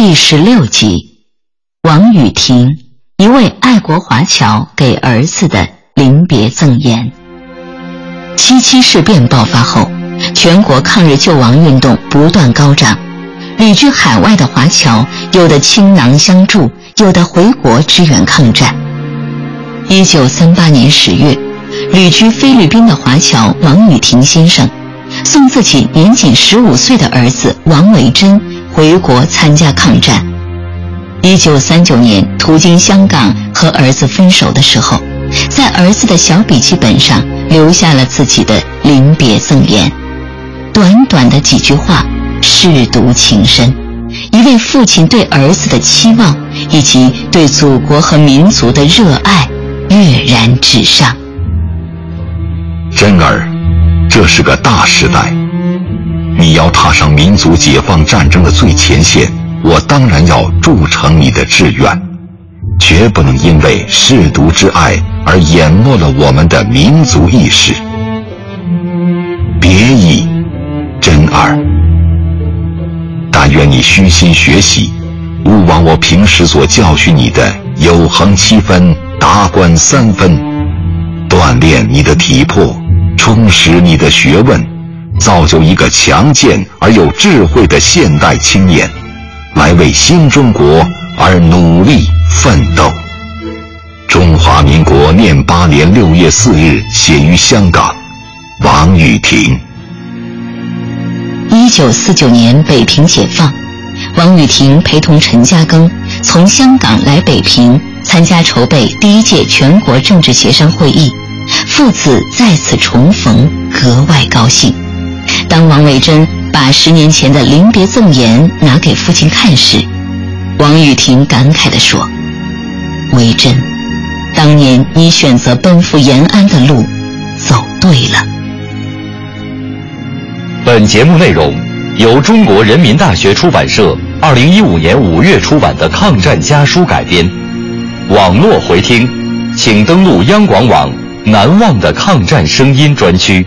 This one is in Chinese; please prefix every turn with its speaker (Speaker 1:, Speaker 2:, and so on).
Speaker 1: 第十六集，王雨婷，一位爱国华侨给儿子的临别赠言。七七事变爆发后，全国抗日救亡运动不断高涨，旅居海外的华侨有的倾囊相助，有的回国支援抗战。一九三八年十月，旅居菲律宾的华侨王雨婷先生，送自己年仅十五岁的儿子王维珍回国参加抗战。一九三九年途经香港和儿子分手的时候，在儿子的小笔记本上留下了自己的临别赠言。短短的几句话，舐犊情深，一位父亲对儿子的期望以及对祖国和民族的热爱跃然纸上。
Speaker 2: 真儿，这是个大时代，你要踏上民族解放战争的最前线，我当然要铸成你的志愿，绝不能因为舐犊之爱而淹没了我们的民族意识。别意，真儿。但愿你虚心学习，勿忘我平时所教训你的“有恒七分，达观三分”，锻炼你的体魄，充实你的学问，造就一个强健而有智慧的现代青年，来为新中国而努力奋斗。中华民国念八年六月四日写于香港，王雨婷。
Speaker 1: 一九四九年北平解放，王雨婷陪同陈嘉庚从香港来北平参加筹备第一届全国政治协商会议，父子再次重逢，格外高兴。当王维珍把十年前的临别赠言拿给父亲看时，王雨婷感慨地说：“维珍，当年你选择奔赴延安的路，走对了。”
Speaker 3: 本节目内容由中国人民大学出版社二零一五年五月出版的《抗战家书》改编。网络回听，请登录央广网“难忘的抗战声音”专区。